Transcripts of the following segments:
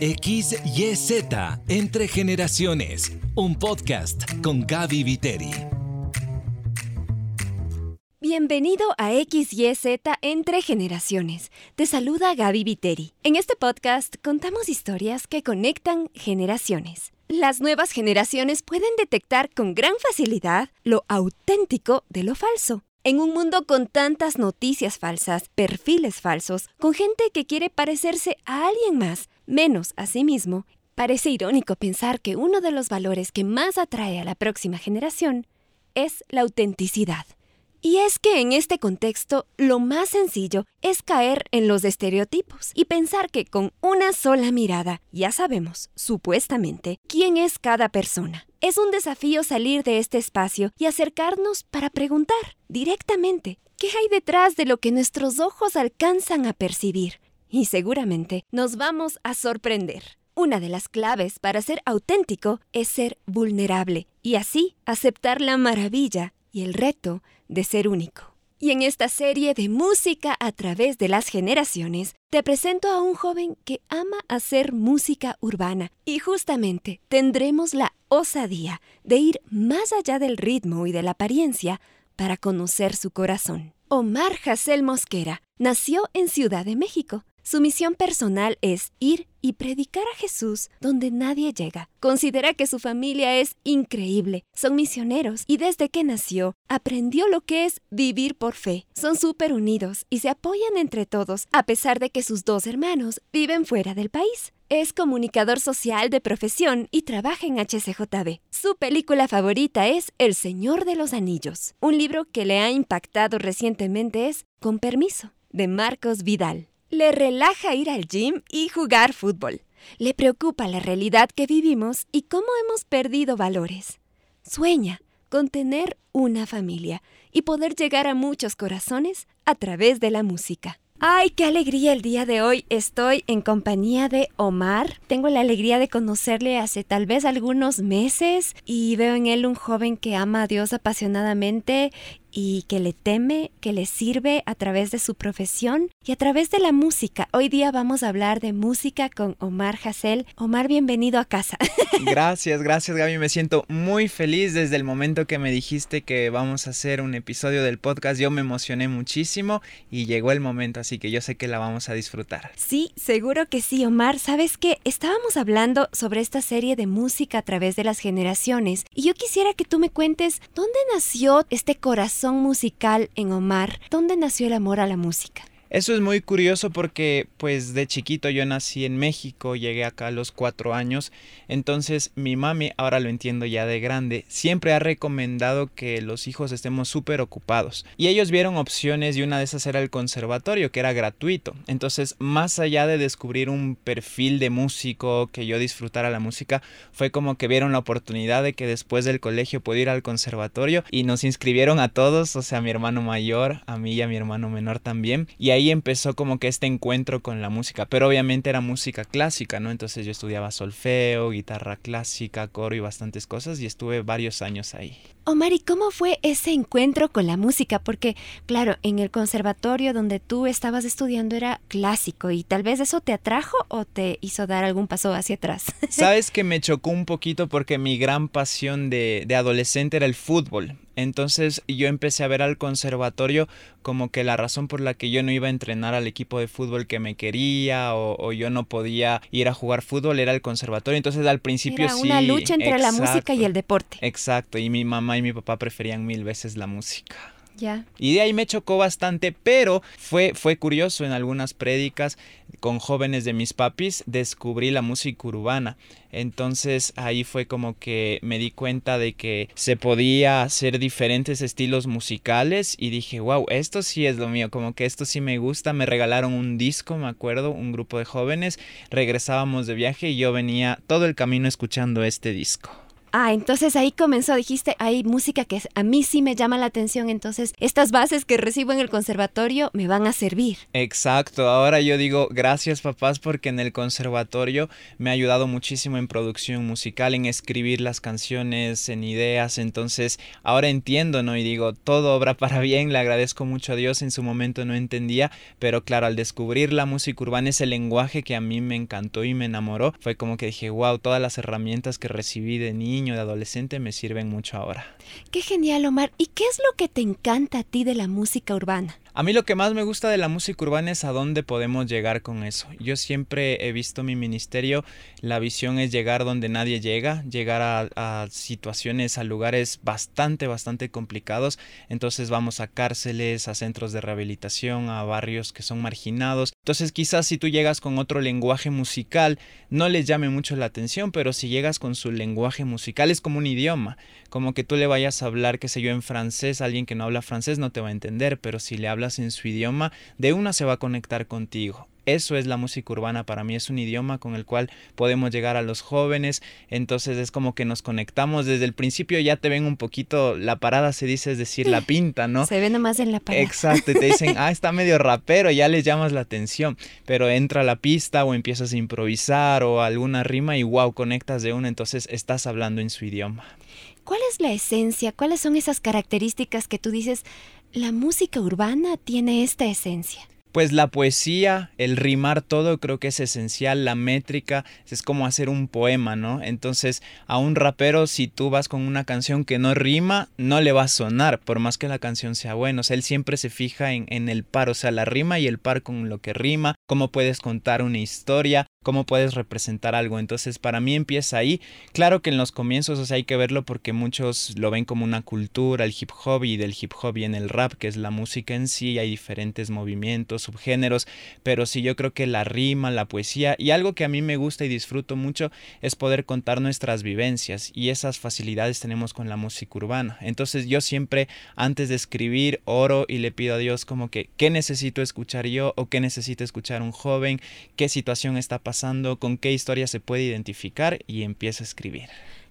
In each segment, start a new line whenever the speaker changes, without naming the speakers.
XYZ Entre Generaciones, un podcast con Gaby Viteri.
Bienvenido a XYZ Entre Generaciones. Te saluda Gaby Viteri. En este podcast contamos historias que conectan generaciones. Las nuevas generaciones pueden detectar con gran facilidad lo auténtico de lo falso. En un mundo con tantas noticias falsas, perfiles falsos, con gente que quiere parecerse a alguien más, menos a sí mismo, parece irónico pensar que uno de los valores que más atrae a la próxima generación es la autenticidad. Y es que en este contexto lo más sencillo es caer en los estereotipos y pensar que con una sola mirada ya sabemos, supuestamente, quién es cada persona. Es un desafío salir de este espacio y acercarnos para preguntar directamente qué hay detrás de lo que nuestros ojos alcanzan a percibir. Y seguramente nos vamos a sorprender. Una de las claves para ser auténtico es ser vulnerable y así aceptar la maravilla y el reto de ser único. Y en esta serie de música a través de las generaciones, te presento a un joven que ama hacer música urbana y justamente tendremos la osadía de ir más allá del ritmo y de la apariencia para conocer su corazón. Omar Hassel Mosquera nació en Ciudad de México. Su misión personal es ir y predicar a Jesús donde nadie llega. Considera que su familia es increíble. Son misioneros y desde que nació aprendió lo que es vivir por fe. Son súper unidos y se apoyan entre todos a pesar de que sus dos hermanos viven fuera del país. Es comunicador social de profesión y trabaja en HCJB. Su película favorita es El Señor de los Anillos. Un libro que le ha impactado recientemente es Con permiso, de Marcos Vidal. Le relaja ir al gym y jugar fútbol. Le preocupa la realidad que vivimos y cómo hemos perdido valores. Sueña con tener una familia y poder llegar a muchos corazones a través de la música. ¡Ay, qué alegría el día de hoy! Estoy en compañía de Omar. Tengo la alegría de conocerle hace tal vez algunos meses y veo en él un joven que ama a Dios apasionadamente y que le teme, que le sirve a través de su profesión y a través de la música. Hoy día vamos a hablar de música con Omar Hassel. Omar, bienvenido a casa.
Gracias, gracias Gaby. Me siento muy feliz desde el momento que me dijiste que vamos a hacer un episodio del podcast. Yo me emocioné muchísimo y llegó el momento, así que yo sé que la vamos a disfrutar.
Sí, seguro que sí, Omar. ¿Sabes qué? Estábamos hablando sobre esta serie de música a través de las generaciones y yo quisiera que tú me cuentes dónde nació este corazón musical en Omar? ¿Dónde nació el amor a la música?
Eso es muy curioso porque pues de chiquito yo nací en México, llegué acá a los cuatro años, entonces mi mami, ahora lo entiendo ya de grande, siempre ha recomendado que los hijos estemos súper ocupados. Y ellos vieron opciones y una de esas era el conservatorio, que era gratuito. Entonces más allá de descubrir un perfil de músico, que yo disfrutara la música, fue como que vieron la oportunidad de que después del colegio pudiera ir al conservatorio y nos inscribieron a todos, o sea, a mi hermano mayor, a mí y a mi hermano menor también. Y ahí ahí empezó como que este encuentro con la música, pero obviamente era música clásica, ¿no? Entonces yo estudiaba solfeo, guitarra clásica, coro y bastantes cosas y estuve varios años ahí.
Omar, ¿y cómo fue ese encuentro con la música? Porque, claro, en el conservatorio donde tú estabas estudiando era clásico y tal vez eso te atrajo o te hizo dar algún paso hacia atrás.
Sabes que me chocó un poquito porque mi gran pasión de, de adolescente era el fútbol. Entonces yo empecé a ver al conservatorio como que la razón por la que yo no iba a entrenar al equipo de fútbol que me quería o, yo no podía ir a jugar fútbol era el conservatorio. Entonces al principio
era
sí.
Una lucha entre la música y el deporte.
Exacto. Y mi mamá y mi papá preferían mil veces la música. Y de ahí me chocó bastante, pero fue, fue curioso en algunas prédicas con jóvenes de mis papis descubrí la música urbana. Entonces ahí fue como que me di cuenta de que se podía hacer diferentes estilos musicales y dije, wow, esto sí es lo mío, como que esto sí me gusta. Me regalaron un disco, me acuerdo, un grupo de jóvenes, regresábamos de viaje y yo venía todo el camino escuchando este disco.
Ah, entonces ahí comenzó, dijiste, hay música que a mí sí me llama la atención, entonces estas bases que recibo en el conservatorio me van a servir.
Exacto, ahora yo digo gracias papás porque en el conservatorio me ha ayudado muchísimo en producción musical, en escribir las canciones, en ideas, entonces ahora entiendo, ¿no? Y digo, todo obra para bien, le agradezco mucho a Dios, en su momento no entendía, pero claro, al descubrir la música urbana, ese lenguaje que a mí me encantó y me enamoró, fue como que dije, wow, todas las herramientas que recibí de niño, de adolescente, me sirven mucho ahora.
Qué genial, Omar. ¿Y qué es lo que te encanta a ti de la música urbana?
A mí lo que más me gusta de la música urbana es a dónde podemos llegar con eso. Yo siempre he visto mi ministerio, la visión es llegar donde nadie llega, llegar a, situaciones, a lugares bastante, bastante complicados. Entonces vamos a cárceles, a centros de rehabilitación, a barrios que son marginados. Entonces quizás si tú llegas con otro lenguaje musical, no les llame mucho la atención, pero si llegas con su lenguaje musical es como un idioma, como que tú le vayas a hablar, qué sé yo, en francés, alguien que no habla francés no te va a entender, pero si le hablas en su idioma, de una se va a conectar contigo. Eso es la música urbana para mí, es un idioma con el cual podemos llegar a los jóvenes, entonces es como que nos conectamos desde el principio, ya te ven un poquito, la parada se dice, es decir, la pinta, ¿no?
Se ve nomás en la parada.
Exacto, y te dicen, ah, está medio rapero, ya les llamas la atención, pero entra la pista o empiezas a improvisar o alguna rima y wow, conectas de una, entonces estás hablando en su idioma.
¿Cuál es la esencia? ¿Cuáles son esas características que tú dices, la música urbana tiene esta esencia?
Pues la poesía, el rimar todo creo que es esencial, la métrica es como hacer un poema, ¿no? Entonces a un rapero si tú vas con una canción que no rima, no le va a sonar, por más que la canción sea buena, o él siempre se fija en, en el par, o sea, la rima y el par con lo que rima, cómo puedes contar una historia, cómo puedes representar algo. Entonces, para mí empieza ahí. Claro que en los comienzos, o sea, hay que verlo porque muchos lo ven como una cultura, el hip hop y del hip hop y en el rap, que es la música en sí, hay diferentes movimientos, subgéneros, pero sí yo creo que la rima, la poesía y algo que a mí me gusta y disfruto mucho es poder contar nuestras vivencias y esas facilidades tenemos con la música urbana. Entonces, yo siempre antes de escribir oro y le pido a Dios como que qué necesito escuchar yo o qué necesito escuchar un joven, qué situación está pasando pasando, con qué historia se puede identificar y empieza a escribir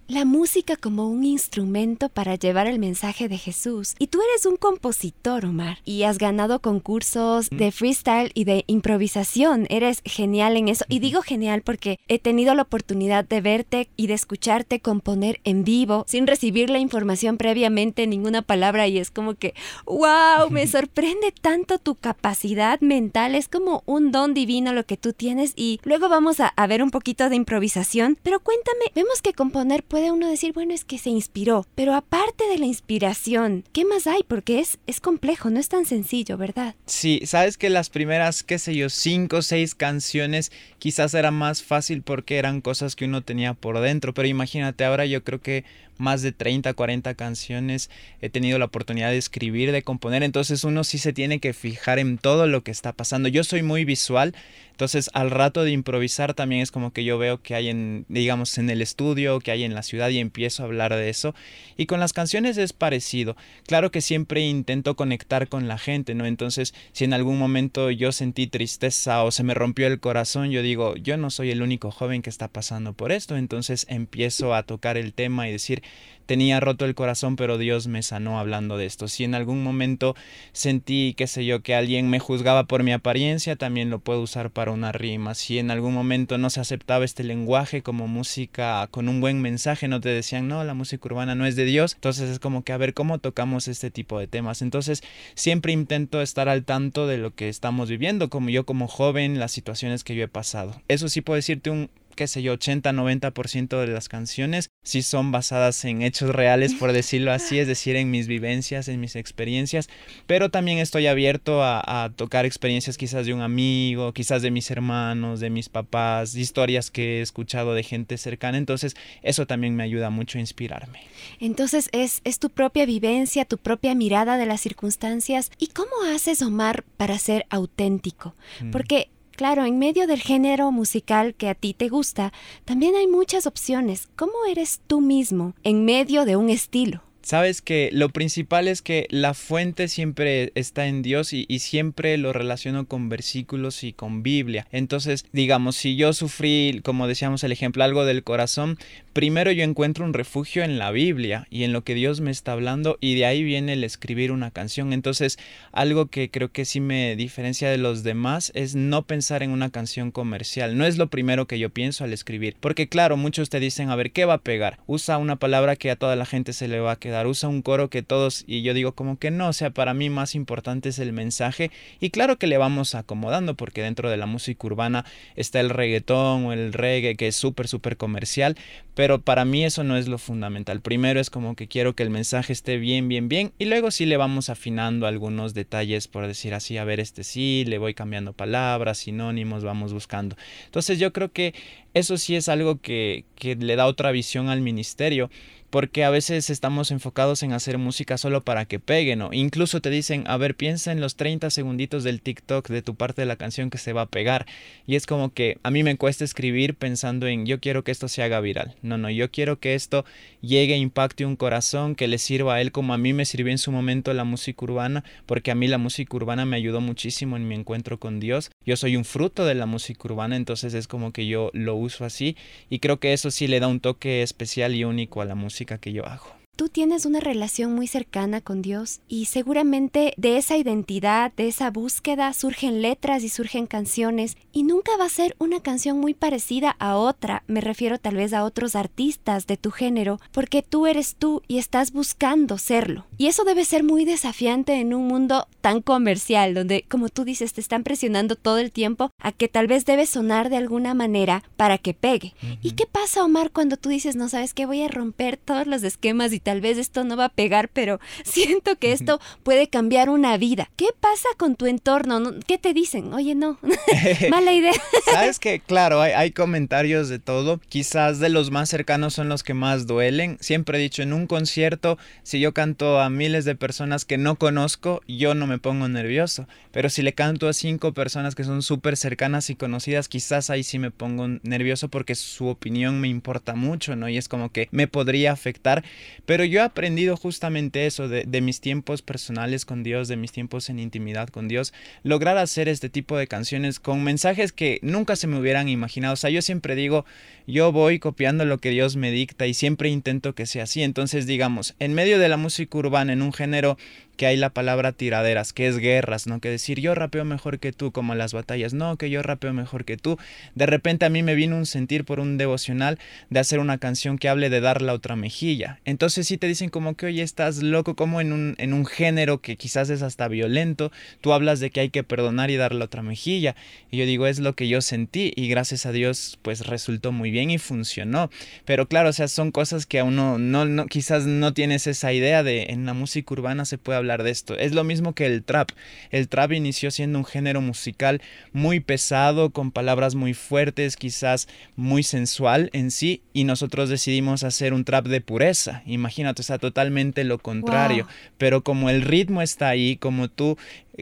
la música como un instrumento para llevar el mensaje de Jesús. Y tú eres un compositor, Omar, y has ganado concursos de freestyle y de improvisación. Eres genial en eso. Y digo genial porque he tenido la oportunidad de verte y de escucharte componer en vivo sin recibir la información previamente, ninguna palabra. Y es como que, wow, me sorprende tanto tu capacidad mental. Es como un don divino lo que tú tienes. Y luego vamos a, a ver un poquito de improvisación. Pero cuéntame, vemos que componer puede puede uno decir, bueno, es que se inspiró, pero aparte de la inspiración, ¿qué más hay? Porque es, es complejo, no es tan sencillo, ¿verdad?
Sí, sabes que las primeras, qué sé yo, cinco o seis canciones quizás era más fácil porque eran cosas que uno tenía por dentro, pero imagínate, ahora yo creo que más de 30, 40 canciones he tenido la oportunidad de escribir, de componer, entonces uno sí se tiene que fijar en todo lo que está pasando. Yo soy muy visual, entonces al rato de improvisar también es como que yo veo que hay en, digamos, en el estudio, que hay en la ciudad y empiezo a hablar de eso. Y con las canciones es parecido. Claro que siempre intento conectar con la gente, ¿no? Entonces, si en algún momento yo sentí tristeza o se me rompió el corazón, yo digo, yo no soy el único joven que está pasando por esto, entonces empiezo a tocar el tema y decir, tenía roto el corazón, pero Dios me sanó hablando de esto. Si en algún momento sentí, qué sé yo, que alguien me juzgaba por mi apariencia, también lo puedo usar para una rima. Si en algún momento no se aceptaba este lenguaje como música con un buen mensaje, no te decían, no, la música urbana no es de Dios, entonces es como que a ver cómo tocamos este tipo de temas. Entonces siempre intento estar al tanto de lo que estamos viviendo, como yo como joven, las situaciones que yo he pasado. Eso sí puedo decirte un qué sé yo, 80-90% de las canciones sí son basadas en hechos reales, por decirlo así, es decir, en mis vivencias, en mis experiencias, pero también estoy abierto a, tocar experiencias quizás de un amigo, quizás de mis hermanos, de mis papás, historias que he escuchado de gente cercana, entonces eso también me ayuda mucho a inspirarme.
Entonces es, es tu propia vivencia, tu propia mirada de las circunstancias. ¿Y cómo haces, Omar, para ser auténtico? Mm. Porque Claro, en medio del género musical que a ti te gusta, también hay muchas opciones. ¿Cómo eres tú mismo en medio de un estilo?
Sabes que lo principal es que la fuente siempre está en Dios y, siempre lo relaciono con versículos y con Biblia. Entonces, digamos, si yo sufrí, como decíamos el ejemplo, algo del corazón, primero yo encuentro un refugio en la Biblia y en lo que Dios me está hablando y de ahí viene el escribir una canción. Entonces, algo que creo que sí me diferencia de los demás es no pensar en una canción comercial. No es lo primero que yo pienso al escribir, porque claro, muchos te dicen, a ver, ¿qué va a pegar? Usa una palabra que a toda la gente se le va a quedar, usa un coro que todos y yo digo como que no, o sea, para mí más importante es el mensaje y claro que le vamos acomodando porque dentro de la música urbana está el reggaetón o el reggae que es súper súper comercial, pero para mí eso no es lo fundamental. Primero es como que quiero que el mensaje esté bien, bien, bien y luego sí le vamos afinando algunos detalles por decir así, a ver, este sí, le voy cambiando palabras, sinónimos, vamos buscando. Entonces yo creo que eso sí es algo que, que le da otra visión al ministerio porque a veces estamos enfocados en hacer música solo para que peguen, o incluso te dicen, a ver, piensa en los 30 segunditos del TikTok de tu parte de la canción que se va a pegar. Y es como que a mí me cuesta escribir pensando en yo quiero que esto se haga viral. No, no, yo quiero que esto llegue, impacte un corazón, que le sirva a él como a mí me sirvió en su momento la música urbana, porque a mí la música urbana me ayudó muchísimo en mi encuentro con Dios. Yo soy un fruto de la música urbana, entonces es como que yo lo uso así y creo que eso sí le da un toque especial y único a la música que yo hago
tú tienes una relación muy cercana con Dios y seguramente de esa identidad, de esa búsqueda, surgen letras y surgen canciones y nunca va a ser una canción muy parecida a otra, me refiero tal vez a otros artistas de tu género, porque tú eres tú y estás buscando serlo. Y eso debe ser muy desafiante en un mundo tan comercial, donde, como tú dices, te están presionando todo el tiempo a que tal vez debe sonar de alguna manera para que pegue. ¿Y qué pasa, Omar, cuando tú dices, no sabes que voy a romper todos los esquemas y tal vez esto no va a pegar, pero siento que esto puede cambiar una vida. ¿Qué pasa con tu entorno? ¿Qué te dicen? Oye, no, mala idea.
Sabes que, claro, hay, hay, comentarios de todo. Quizás de los más cercanos son los que más duelen. Siempre he dicho, en un concierto, si yo canto a miles de personas que no conozco, yo no me pongo nervioso. Pero si le canto a cinco personas que son súper cercanas y conocidas, quizás ahí sí me pongo nervioso porque su opinión me importa mucho, ¿no? Y es como que me podría afectar. Pero pero yo he aprendido justamente eso de, mis tiempos personales con Dios, de mis tiempos en intimidad con Dios, lograr hacer este tipo de canciones con mensajes que nunca se me hubieran imaginado. O sea, yo siempre digo, yo voy copiando lo que Dios me dicta y siempre intento que sea así. Entonces, digamos, en medio de la música urbana, en un género que hay la palabra tiraderas, que es guerras, ¿no? Que decir yo rapeo mejor que tú, como las batallas, no, que yo rapeo mejor que tú. De repente a mí me vino un sentir por un devocional de hacer una canción que hable de dar la otra mejilla. Entonces si te dicen como que, oye, estás loco, como en un, en un género que quizás es hasta violento, tú hablas de que hay que perdonar y dar la otra mejilla. Y yo digo, es lo que yo sentí y gracias a Dios pues resultó muy bien y funcionó. Pero claro, o sea, son cosas que a uno no, no quizás no tienes esa idea de en la música urbana se puede hablar de esto. Es lo mismo que el trap. El trap inició siendo un género musical muy pesado, con palabras muy fuertes, quizás muy sensual en sí, y nosotros decidimos hacer un trap de pureza. Imagínate, o sea, totalmente lo contrario. Pero como el ritmo está ahí, como tú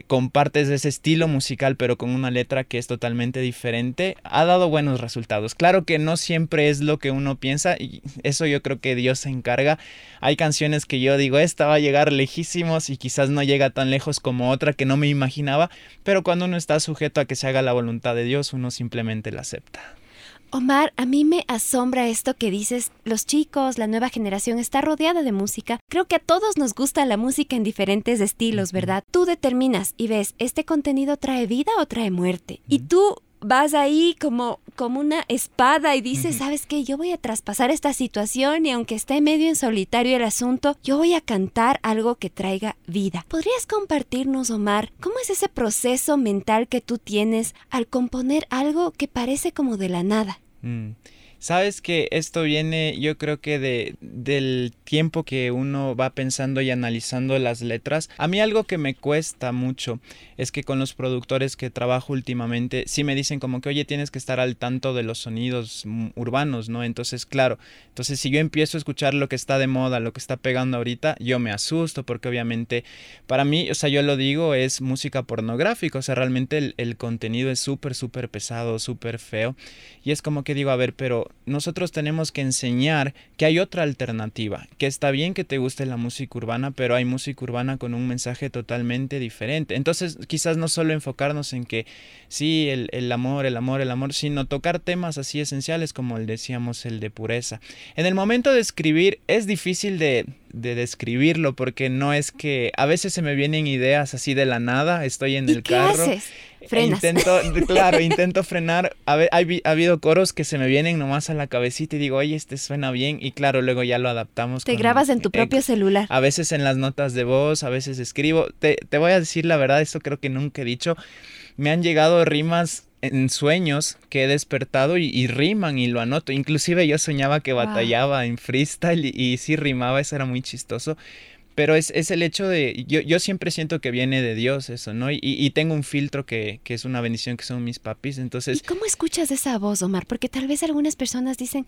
compartes ese estilo musical pero con una letra que es totalmente diferente, ha dado buenos resultados. Claro que no siempre es lo que uno piensa y eso yo creo que Dios se encarga. Hay canciones que yo digo, esta va a llegar lejísimos y quizás no llega tan lejos como otra que no me imaginaba, pero cuando uno está sujeto a que se haga la voluntad de Dios, uno simplemente la acepta.
Omar, a mí me asombra esto que dices, los chicos, la nueva generación está rodeada de música. Creo que a todos nos gusta la música en diferentes estilos, ¿verdad? Tú determinas y ves, ¿este contenido trae vida o trae muerte? Y tú vas ahí como, como una espada y dices, ¿sabes qué? Yo voy a traspasar esta situación y aunque esté medio en solitario el asunto, yo voy a cantar algo que traiga vida. ¿Podrías compartirnos, Omar, cómo es ese proceso mental que tú tienes al componer algo que parece como de la nada?
Mm. Sabes que esto viene, yo creo que de, del tiempo que uno va pensando y analizando las letras. A mí algo que me cuesta mucho es que con los productores que trabajo últimamente, sí me dicen como que, oye, tienes que estar al tanto de los sonidos urbanos, ¿no? Entonces, claro, entonces si yo empiezo a escuchar lo que está de moda, lo que está pegando ahorita, yo me asusto porque obviamente para mí, o sea, yo lo digo, es música pornográfica, o sea, realmente el, el contenido es súper, súper pesado, súper feo. Y es como que digo, a ver, pero nosotros tenemos que enseñar que hay otra alternativa, que está bien que te guste la música urbana, pero hay música urbana con un mensaje totalmente diferente. Entonces, quizás no solo enfocarnos en que sí, el, el amor, el amor, el amor, sino tocar temas así esenciales como el decíamos, el de pureza. En el momento de escribir es difícil de, de describirlo porque no es que a veces se me vienen ideas así de la nada, estoy en el
qué
carro.
Haces?
e
Frenas.
Intento, claro, intento frenar. A ver, ha, ha, habido coros que se me vienen nomás a la cabecita y digo, oye, este suena bien. Y claro, luego ya lo adaptamos.
Te
con,
grabas en tu propio
eh,
celular.
A veces en las notas de voz, a veces escribo. Te, te voy a decir la verdad, esto creo que nunca he dicho. Me han llegado rimas en sueños que he despertado y, y, riman y lo anoto. Inclusive yo soñaba que batallaba wow. en freestyle y, y, sí rimaba, eso era muy chistoso. Pero es, es el hecho de, yo, yo, siempre siento que viene de Dios eso, ¿no? Y, y tengo un filtro que, que, es una bendición, que son mis papis, entonces...
¿Y cómo escuchas esa voz, Omar? Porque tal vez algunas personas dicen,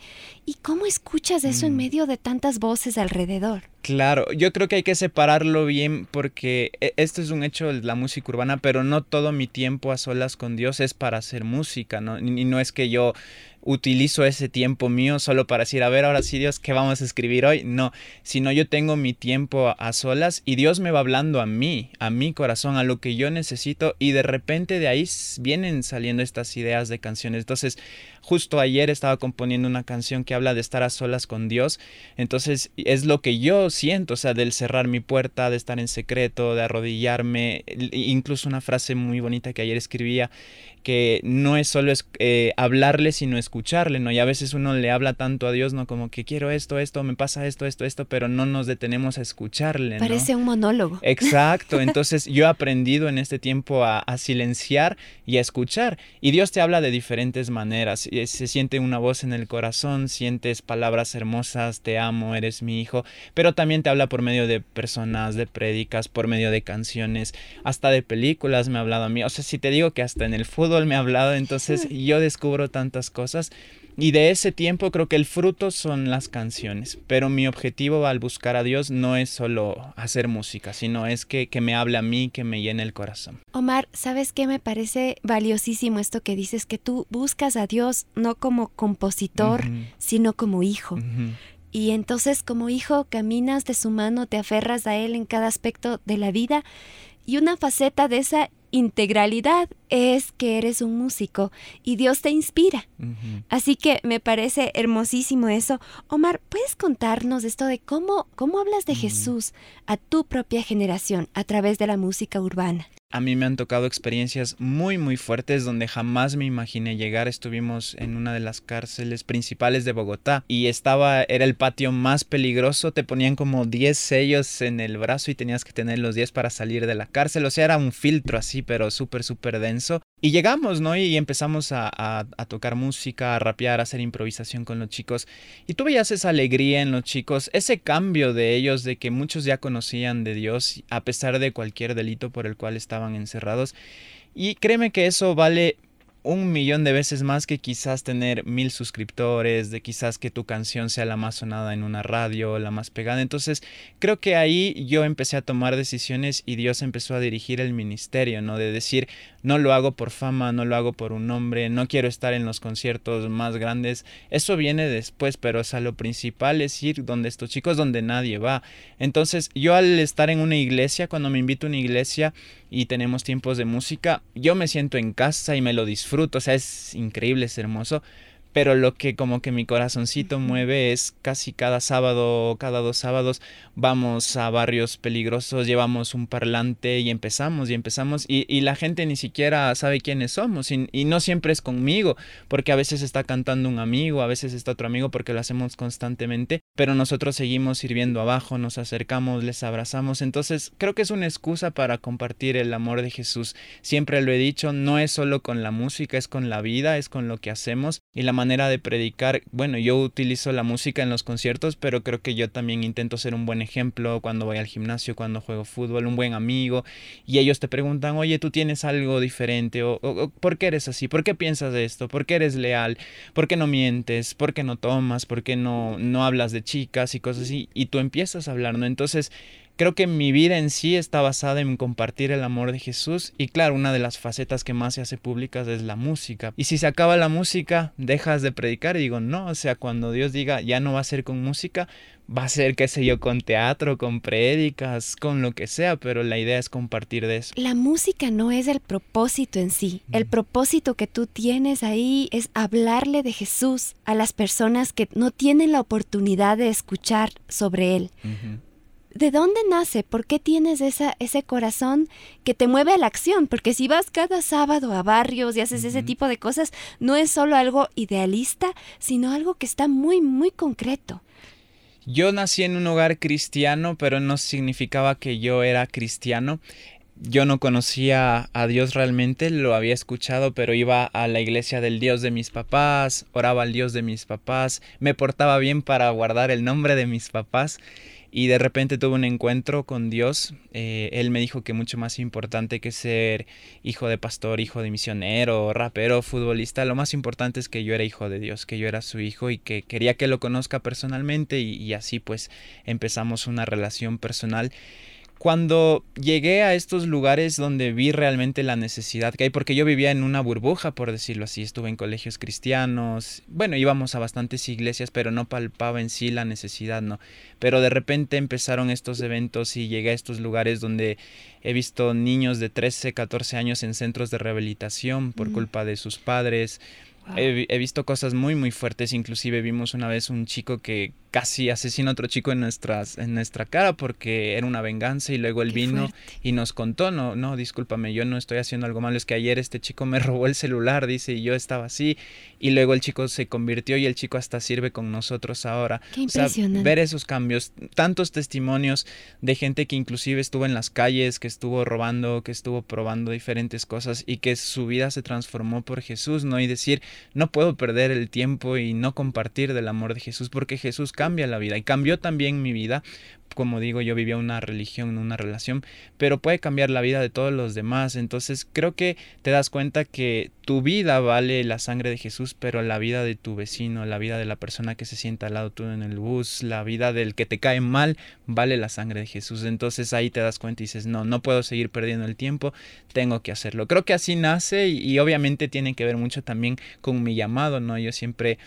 ¿y cómo escuchas eso mm. en medio de tantas voces alrededor?
Claro, yo creo que hay que separarlo bien porque e, esto es un hecho de la música urbana, pero no todo mi tiempo a solas con Dios es para hacer música, ¿no? Y no es que yo utilizo ese tiempo mío solo para decir, a ver, ahora sí, Dios, ¿qué vamos a escribir hoy? No, sino yo tengo mi tiempo a solas y Dios me va hablando a mí, a mi corazón, a lo que yo necesito y de repente de ahí vienen saliendo estas ideas de canciones. Entonces, justo ayer estaba componiendo una canción que habla de estar a solas con Dios, entonces es lo que yo siento, o sea, del cerrar mi puerta, de estar en secreto, de arrodillarme, incluso una frase muy bonita que ayer escribía, que no es solo es, eh, hablarle, sino escucharle, ¿no? Y a veces uno le habla tanto a Dios, ¿no? Como que quiero esto, esto, me pasa esto, esto, esto, pero no nos detenemos a escucharle, ¿no?
Parece un monólogo.
Exacto, entonces yo he aprendido en este tiempo a, a, silenciar y a escuchar. Y Dios te habla de diferentes maneras. Se siente una voz en el corazón, sientes palabras hermosas, te amo, eres mi hijo, pero también te habla por medio de personas, de prédicas, por medio de canciones, hasta de películas me ha hablado a mí. O sea, si te digo que hasta en el fútbol me ha hablado, entonces yo descubro tantas cosas. Y de ese tiempo creo que el fruto son las canciones, pero mi objetivo al buscar a Dios no es solo hacer música, sino es que, que me hable a mí, que me llene el corazón.
Omar, ¿sabes qué? Me parece valiosísimo esto que dices, que tú buscas a Dios no como compositor, uh -huh. sino como hijo. Uh -huh. Y entonces como hijo caminas de su mano, te aferras a Él en cada aspecto de la vida. Y una faceta de esa integralidad es que eres un músico y Dios te inspira. Uh -huh. Así que me parece hermosísimo eso. Omar, ¿puedes contarnos esto de cómo, cómo hablas de uh -huh. Jesús a tu propia generación a través de la música urbana?
A mí me han tocado experiencias muy muy fuertes donde jamás me imaginé llegar. Estuvimos en una de las cárceles principales de Bogotá y estaba, era el patio más peligroso. Te ponían como 10 sellos en el brazo y tenías que tener los 10 para salir de la cárcel. O sea, era un filtro así, pero súper, súper denso. Y llegamos, ¿no? Y empezamos a, a, tocar música, a rapear, a hacer improvisación con los chicos. Y tú veías esa alegría en los chicos, ese cambio de ellos, de que muchos ya conocían de Dios, a pesar de cualquier delito por el cual estaban encerrados. Y créeme que eso vale un millón de veces más que quizás tener mil suscriptores, de quizás que tu canción sea la más sonada en una radio, la más pegada. Entonces, creo que ahí yo empecé a tomar decisiones y Dios empezó a dirigir el ministerio, ¿no? De decir, no lo hago por fama, no lo hago por un nombre, no quiero estar en los conciertos más grandes. Eso viene después, pero o lo principal es ir donde estos chicos, donde nadie va. Entonces, yo al estar en una iglesia, cuando me invito a una iglesia y tenemos tiempos de música, yo me siento en casa y me lo disfruto, o sea, es increíble, es hermoso. Pero lo que como que mi corazoncito mueve es casi cada sábado o cada dos sábados vamos a barrios peligrosos, llevamos un parlante y empezamos y empezamos y, y la gente ni siquiera sabe quiénes somos y, y, no siempre es conmigo porque a veces está cantando un amigo, a veces está otro amigo porque lo hacemos constantemente, pero nosotros seguimos sirviendo abajo, nos acercamos, les abrazamos, entonces creo que es una excusa para compartir el amor de Jesús. Siempre lo he dicho, no es solo con la música, es con la vida, es con lo que hacemos y la manera de predicar, bueno, yo utilizo la música en los conciertos, pero creo que yo también intento ser un buen ejemplo cuando voy al gimnasio, cuando juego fútbol, un buen amigo, y ellos te preguntan, oye, tú tienes algo diferente, o, ¿por qué eres así? ¿Por qué piensas esto? ¿Por qué eres leal? ¿Por qué no mientes? ¿Por qué no tomas? ¿Por qué no, no hablas de chicas y cosas así? Y tú empiezas a hablar, ¿no? Entonces, creo que mi vida en sí está basada en compartir el amor de Jesús y claro, una de las facetas que más se hace públicas es la música. Y si se acaba la música, dejas de predicar y digo, no, o sea, cuando Dios diga ya no va a ser con música, va a ser, qué sé yo, con teatro, con prédicas, con lo que sea, pero la idea es compartir de eso.
La música no es el propósito en sí. El propósito que tú tienes ahí es hablarle de Jesús a las personas que no tienen la oportunidad de escuchar sobre Él. ¿De dónde nace? ¿Por qué tienes esa, ese corazón que te mueve a la acción? Porque si vas cada sábado a barrios y haces ese tipo de cosas, no es solo algo idealista, sino algo que está muy, muy concreto.
Yo nací en un hogar cristiano, pero no significaba que yo era cristiano. Yo no conocía a Dios realmente, lo había escuchado, pero iba a la iglesia del Dios de mis papás, oraba al Dios de mis papás, me portaba bien para guardar el nombre de mis papás y de repente tuve un encuentro con Dios. Eh, él me dijo que mucho más importante que ser hijo de pastor, hijo de misionero, rapero, futbolista, lo más importante es que yo era hijo de Dios, que yo era su hijo y que quería que lo conozca personalmente y, y así pues empezamos una relación personal cuando llegué a estos lugares donde vi realmente la necesidad que hay, porque yo vivía en una burbuja, por decirlo así, estuve en colegios cristianos, bueno, íbamos a bastantes iglesias, pero no palpaba en sí la necesidad, ¿no? Pero de repente empezaron estos eventos y llegué a estos lugares donde he visto niños de 13, 14 años en centros de rehabilitación por culpa de sus padres. He, he, visto cosas muy muy fuertes, inclusive vimos una vez un chico que casi asesina a otro chico en, nuestras, en nuestra cara porque era una venganza y luego él vino y nos contó, no, no, discúlpame, yo no estoy haciendo algo malo, es que ayer este chico me robó el celular, dice, y yo estaba así, y luego el chico se convirtió y el chico hasta sirve con nosotros ahora.
Qué impresionante.
ver esos cambios, tantos testimonios de gente que inclusive estuvo en las calles, que estuvo robando, que estuvo probando diferentes cosas y que su vida se transformó por Jesús, ¿no? Y decir, no puedo perder el tiempo y no compartir del amor de Jesús porque Jesús cambia la vida y cambió también mi vida como digo, yo vivía una religión, una relación, pero puede cambiar la vida de todos los demás. Entonces creo que te das cuenta que tu vida vale la sangre de Jesús, pero la vida de tu vecino, la vida de la persona que se sienta al lado tuyo en el bus, la vida del que te cae mal, vale la sangre de Jesús. Entonces ahí te das cuenta y dices, no, no puedo seguir perdiendo el tiempo, tengo que hacerlo. Creo que así nace y, obviamente tiene que ver mucho también con mi llamado, ¿no? Yo siempre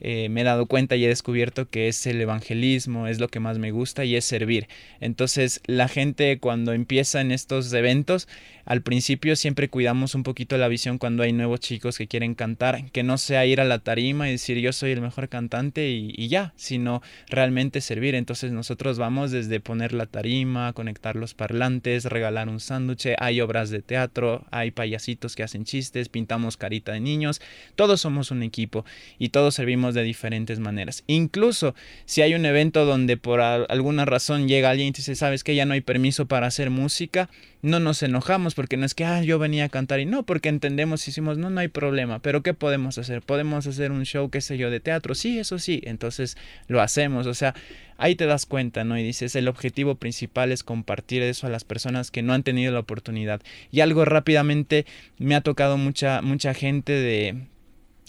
eh, me he dado cuenta y he descubierto que es el evangelismo, es lo que más me gusta y es servir. Entonces la gente cuando empieza en estos eventos, al principio siempre cuidamos un poquito la visión cuando hay nuevos chicos que quieren cantar, que no sea ir a la tarima y decir yo soy el mejor cantante y, ya, sino realmente servir. Entonces nosotros vamos desde poner la tarima, conectar los parlantes, regalar un sándwich, hay obras de teatro, hay payasitos que hacen chistes, pintamos carita de niños, todos somos un equipo y todos servimos de diferentes maneras. Incluso si hay un evento donde por alguna razón llega alguien y dice, sabes que ya no hay permiso para hacer música, no nos enojamos porque no es que ah, yo venía a cantar y no, porque entendemos hicimos, no, no hay problema, pero ¿qué podemos hacer? ¿Podemos hacer un show, qué sé yo, de teatro? Sí, eso sí, entonces lo hacemos, o sea, ahí te das cuenta, ¿no? Y dices, el objetivo principal es compartir eso a las personas que no han tenido la oportunidad. Y algo rápidamente me ha tocado mucha, mucha gente de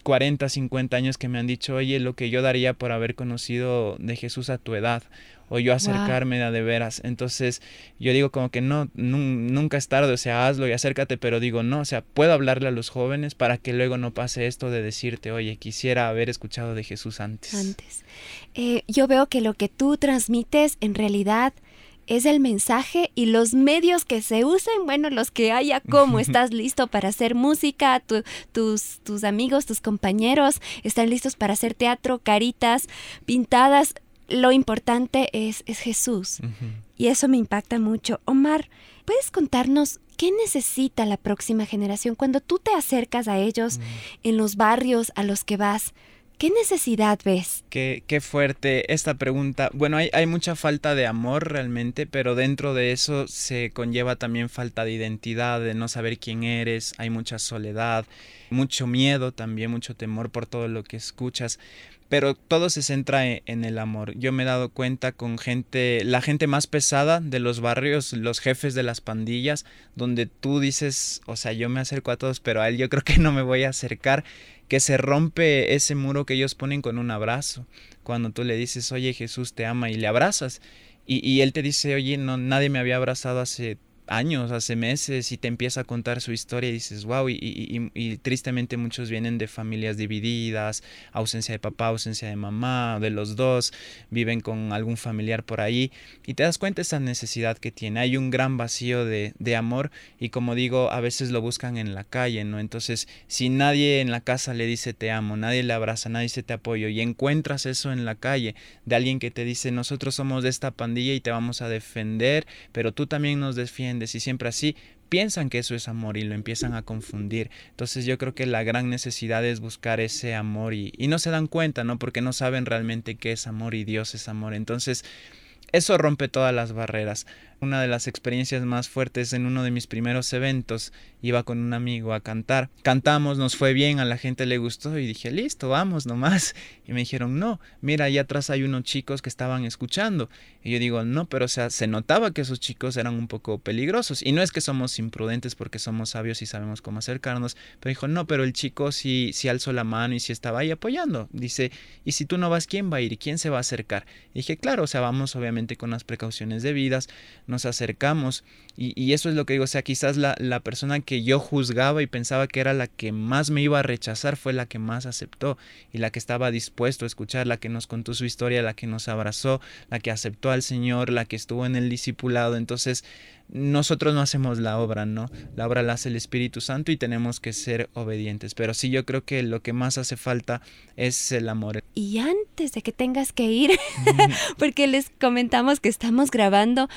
40, 50 años que me han dicho, oye, lo que yo daría por haber conocido de Jesús a tu edad, o yo acercarme a de veras. Entonces yo digo como que no, nunca es tarde, o sea, hazlo y acércate, pero digo, no, o sea, puedo hablarle a los jóvenes para que luego no pase esto de decirte, oye, quisiera haber escuchado de Jesús antes.
Antes. Eh, yo veo que lo que tú transmites en realidad es el mensaje y los medios que se usen, bueno, los que haya, cómo estás listo para hacer música, tus, tus amigos, tus compañeros están listos para hacer teatro, caritas pintadas. Lo importante es, es Jesús. Y eso me impacta mucho. Omar, ¿puedes contarnos qué necesita la próxima generación cuando tú te acercas a ellos en los barrios a los que vas? ¿Qué necesidad ves?
Qué, qué fuerte esta pregunta. Bueno, hay, hay, mucha falta de amor realmente, pero dentro de eso se conlleva también falta de identidad, de no saber quién eres, hay mucha soledad, mucho miedo también, mucho temor por todo lo que escuchas pero todo se centra e, en el amor. Yo me he dado cuenta con gente, la gente más pesada de los barrios, los jefes de las pandillas, donde tú dices, o sea, yo me acerco a todos, pero a él yo creo que no me voy a acercar, que se rompe ese muro que ellos ponen con un abrazo. Cuando tú le dices, oye Jesús te ama y le abrazas Y, y él te dice, oye, no, nadie me había abrazado hace años, hace meses, y te empieza a contar su historia y dices, wow, y, tristemente muchos vienen de familias divididas, ausencia de papá, ausencia de mamá, de los dos, viven con algún familiar por ahí, y te das cuenta esa necesidad que tiene. Hay un gran vacío de, de amor, y como digo, a veces lo buscan en la calle, ¿no? Entonces, si nadie en la casa le dice te amo, nadie le abraza, nadie dice te apoyo, y encuentras eso en la calle, de alguien que te dice, nosotros somos de esta pandilla y te vamos a defender, pero tú también nos defiendes, y siempre así, piensan que eso es amor y lo empiezan a confundir. Entonces yo creo que la gran necesidad es buscar ese amor y, y no se dan cuenta, ¿no? Porque no saben realmente qué es amor y Dios es amor. Entonces eso rompe todas las barreras. Una de las experiencias más fuertes en uno de mis primeros eventos, iba con un amigo a cantar. Cantamos, nos fue bien, a la gente le gustó y dije, listo, vamos nomás. Y me dijeron, no, mira, ahí atrás hay unos chicos que estaban escuchando. Y yo digo, no, pero se notaba que esos chicos eran un poco peligrosos. Y no es que somos imprudentes porque somos sabios y sabemos cómo acercarnos, pero dijo, no, pero el chico sí, sí alzó la mano y sí estaba ahí apoyando. Dice, y si tú no vas, ¿quién va a ir? ¿Y quién se va a acercar? Y dije, claro, o sea, vamos obviamente con las precauciones debidas nos acercamos y, eso es lo que digo, o sea, quizás la, la, persona que yo juzgaba y pensaba que era la que más me iba a rechazar fue la que más aceptó y la que estaba dispuesto a escuchar, la que nos contó su historia, la que nos abrazó, la que aceptó al Señor, la que estuvo en el discipulado. Entonces, nosotros no hacemos la obra, ¿no? La obra la hace el Espíritu Santo y tenemos que ser obedientes. Pero sí, yo creo que lo que más hace falta es el amor.
Y antes de que tengas que ir, porque les comentamos que estamos grabando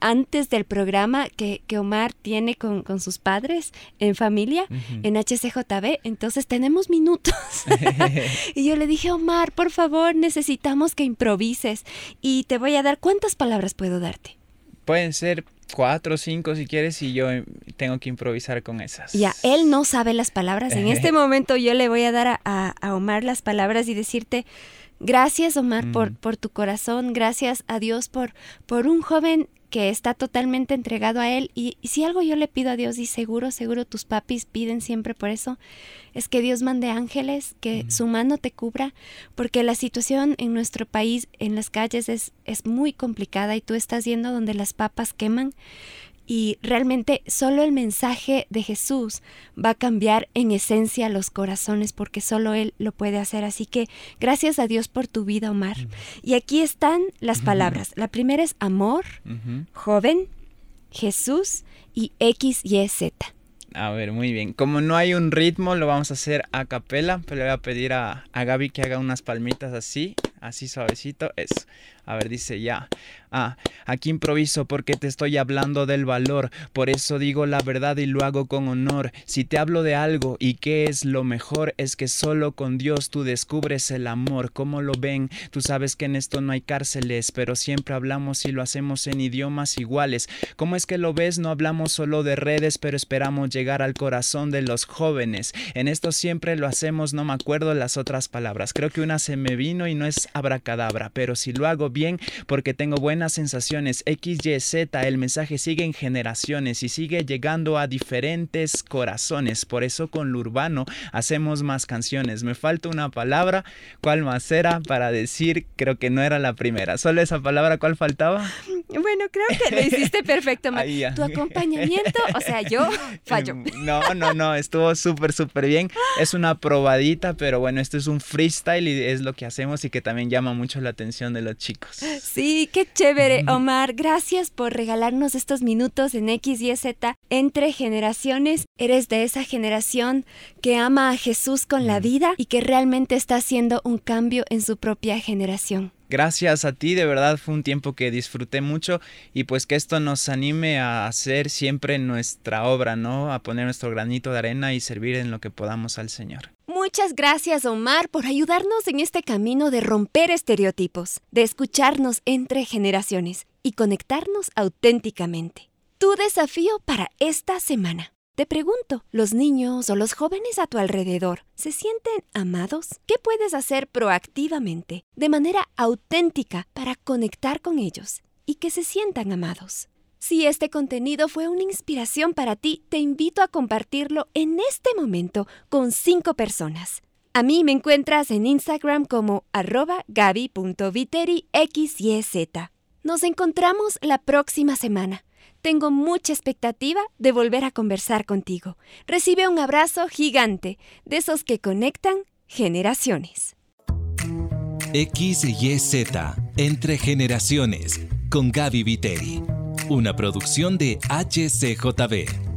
antes del programa que, Omar tiene con, sus padres en familia, en HCJB, entonces tenemos minutos. y yo le dije, Omar, por favor, necesitamos que improvises y te voy a dar, ¿cuántas palabras puedo darte?
Pueden ser cuatro o cinco si quieres y yo tengo que improvisar con esas.
Ya, él no sabe las palabras. En este momento yo le voy a dar a, Omar las palabras y decirte, gracias Omar por, por tu corazón, gracias a Dios por, por un joven que está totalmente entregado a Él. Y, si algo yo le pido a Dios, y seguro, seguro tus papis piden siempre por eso, es que Dios mande ángeles, que su mano te cubra, porque la situación en nuestro país, en las calles, es, es muy complicada y tú estás yendo donde las papas queman y realmente solo el mensaje de Jesús va a cambiar en esencia los corazones porque solo Él lo puede hacer. Así que gracias a Dios por tu vida, Omar. Y aquí están las palabras. La primera es amor, joven, Jesús y X, Y, Z.
A ver, muy bien. Como no hay un ritmo, lo vamos a hacer a capela, pero le voy a pedir a, a Gaby que haga unas palmitas así, así suavecito. Eso. A ver, dice ya. Ah, aquí improviso porque te estoy hablando del valor, por eso digo la verdad y lo hago con honor. Si te hablo de algo y qué es lo mejor, es que solo con Dios tú descubres el amor. ¿Cómo lo ven? Tú sabes que en esto no hay cárceles, pero siempre hablamos y lo hacemos en idiomas iguales. ¿Cómo es que lo ves? No hablamos solo de redes, pero esperamos llegar al corazón de los jóvenes. En esto siempre lo hacemos, no me acuerdo las otras palabras. Creo que una se me vino y no es abracadabra, pero si lo hago bien porque tengo buenas sensaciones. X, Y, Z, el mensaje sigue en generaciones y sigue llegando a diferentes corazones. Por eso con lo urbano hacemos más canciones. Me falta una palabra. ¿Cuál más era para decir? Creo que no era la primera. Solo esa palabra, ¿cuál faltaba?
Bueno, creo que lo hiciste perfecto. tu acompañamiento, o sea, yo fallo.
No, no, no, estuvo súper, súper bien. Es una probadita, pero bueno, esto es un freestyle y es lo que hacemos y que también llama mucho la atención de los chicos.
Sí, qué chévere, Omar. Gracias por regalarnos estos minutos en X y Z entre generaciones. Eres de esa generación que ama a Jesús con la vida y que realmente está haciendo un cambio en su propia generación.
Gracias a ti, de verdad fue un tiempo que disfruté mucho y pues que esto nos anime a hacer siempre nuestra obra, ¿no? A poner nuestro granito de arena y servir en lo que podamos al Señor.
Muchas gracias, Omar, por ayudarnos en este camino de romper estereotipos, de escucharnos entre generaciones y conectarnos auténticamente. Tu desafío para esta semana. Te pregunto, ¿los niños o los jóvenes a tu alrededor se sienten amados? ¿Qué puedes hacer proactivamente, de manera auténtica, para conectar con ellos y que se sientan amados? Si este contenido fue una inspiración para ti, te invito a compartirlo en este momento con cinco personas. A mí me encuentras en Instagram como arroba gaby.viteriXYZ. Nos encontramos la próxima semana. Tengo mucha expectativa de volver a conversar contigo. Recibe un abrazo gigante de esos que conectan generaciones.
XYZ Entre Generaciones con Gaby Viteri. Una producción de HCJB.